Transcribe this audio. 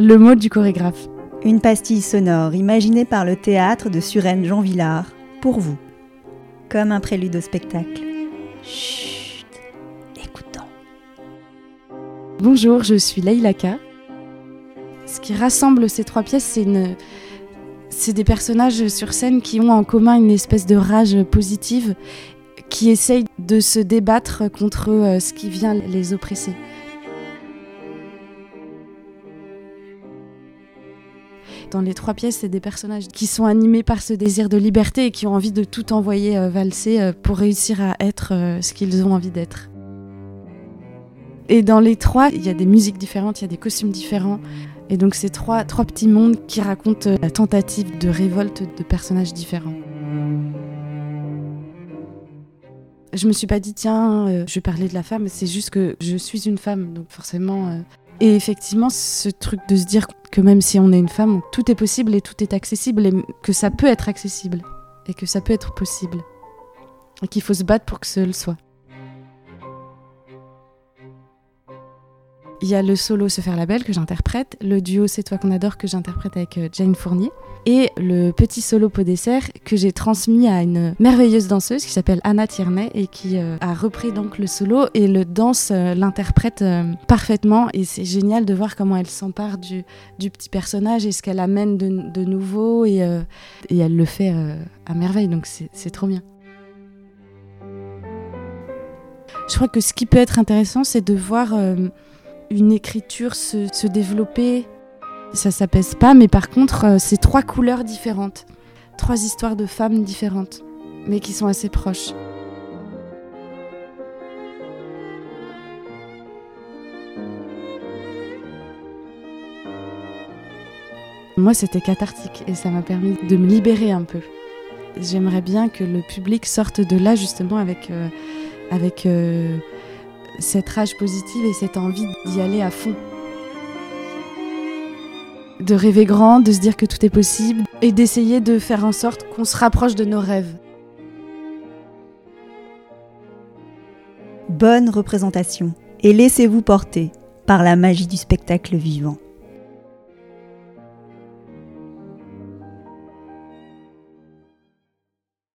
Le mot du chorégraphe. Une pastille sonore imaginée par le théâtre de Suresnes Jean Villard, pour vous. Comme un prélude au spectacle. Chut, écoutons. Bonjour, je suis Leïlaka. Ce qui rassemble ces trois pièces, c'est une... C'est des personnages sur scène qui ont en commun une espèce de rage positive, qui essayent de se débattre contre euh, ce qui vient les oppresser. Dans les trois pièces, c'est des personnages qui sont animés par ce désir de liberté et qui ont envie de tout envoyer euh, valser euh, pour réussir à être euh, ce qu'ils ont envie d'être. Et dans les trois, il y a des musiques différentes, il y a des costumes différents. Et donc c'est trois, trois petits mondes qui racontent la tentative de révolte de personnages différents. Je me suis pas dit tiens, je vais parler de la femme, c'est juste que je suis une femme, donc forcément et effectivement, ce truc de se dire que même si on est une femme, tout est possible et tout est accessible et que ça peut être accessible et que ça peut être possible et qu'il faut se battre pour que ce le soit. Il y a le solo Se faire la belle que j'interprète, le duo C'est toi qu'on adore que j'interprète avec euh, Jane Fournier, et le petit solo pot dessert que j'ai transmis à une merveilleuse danseuse qui s'appelle Anna Tierney et qui euh, a repris donc le solo et le danse euh, l'interprète parfaitement et c'est génial de voir comment elle s'empare du, du, petit personnage et ce qu'elle amène de, de nouveau et, et, elle le fait à merveille donc c'est trop bien. Je crois que ce qui peut être intéressant c'est de voir une écriture se, développer. Ça s'apaise pas, mais par contre, euh, c'est trois couleurs différentes. Trois histoires de femmes différentes, mais qui sont assez proches. Moi, c'était cathartique et ça m'a permis de me libérer un peu. J'aimerais bien que le public sorte de là justement avec, euh, euh, cette rage positive et cette envie d'y aller à fond. De rêver grand, de se dire que tout est possible et d'essayer de faire en sorte qu'on se rapproche de nos rêves. Bonne représentation et laissez-vous porter par la magie du spectacle vivant.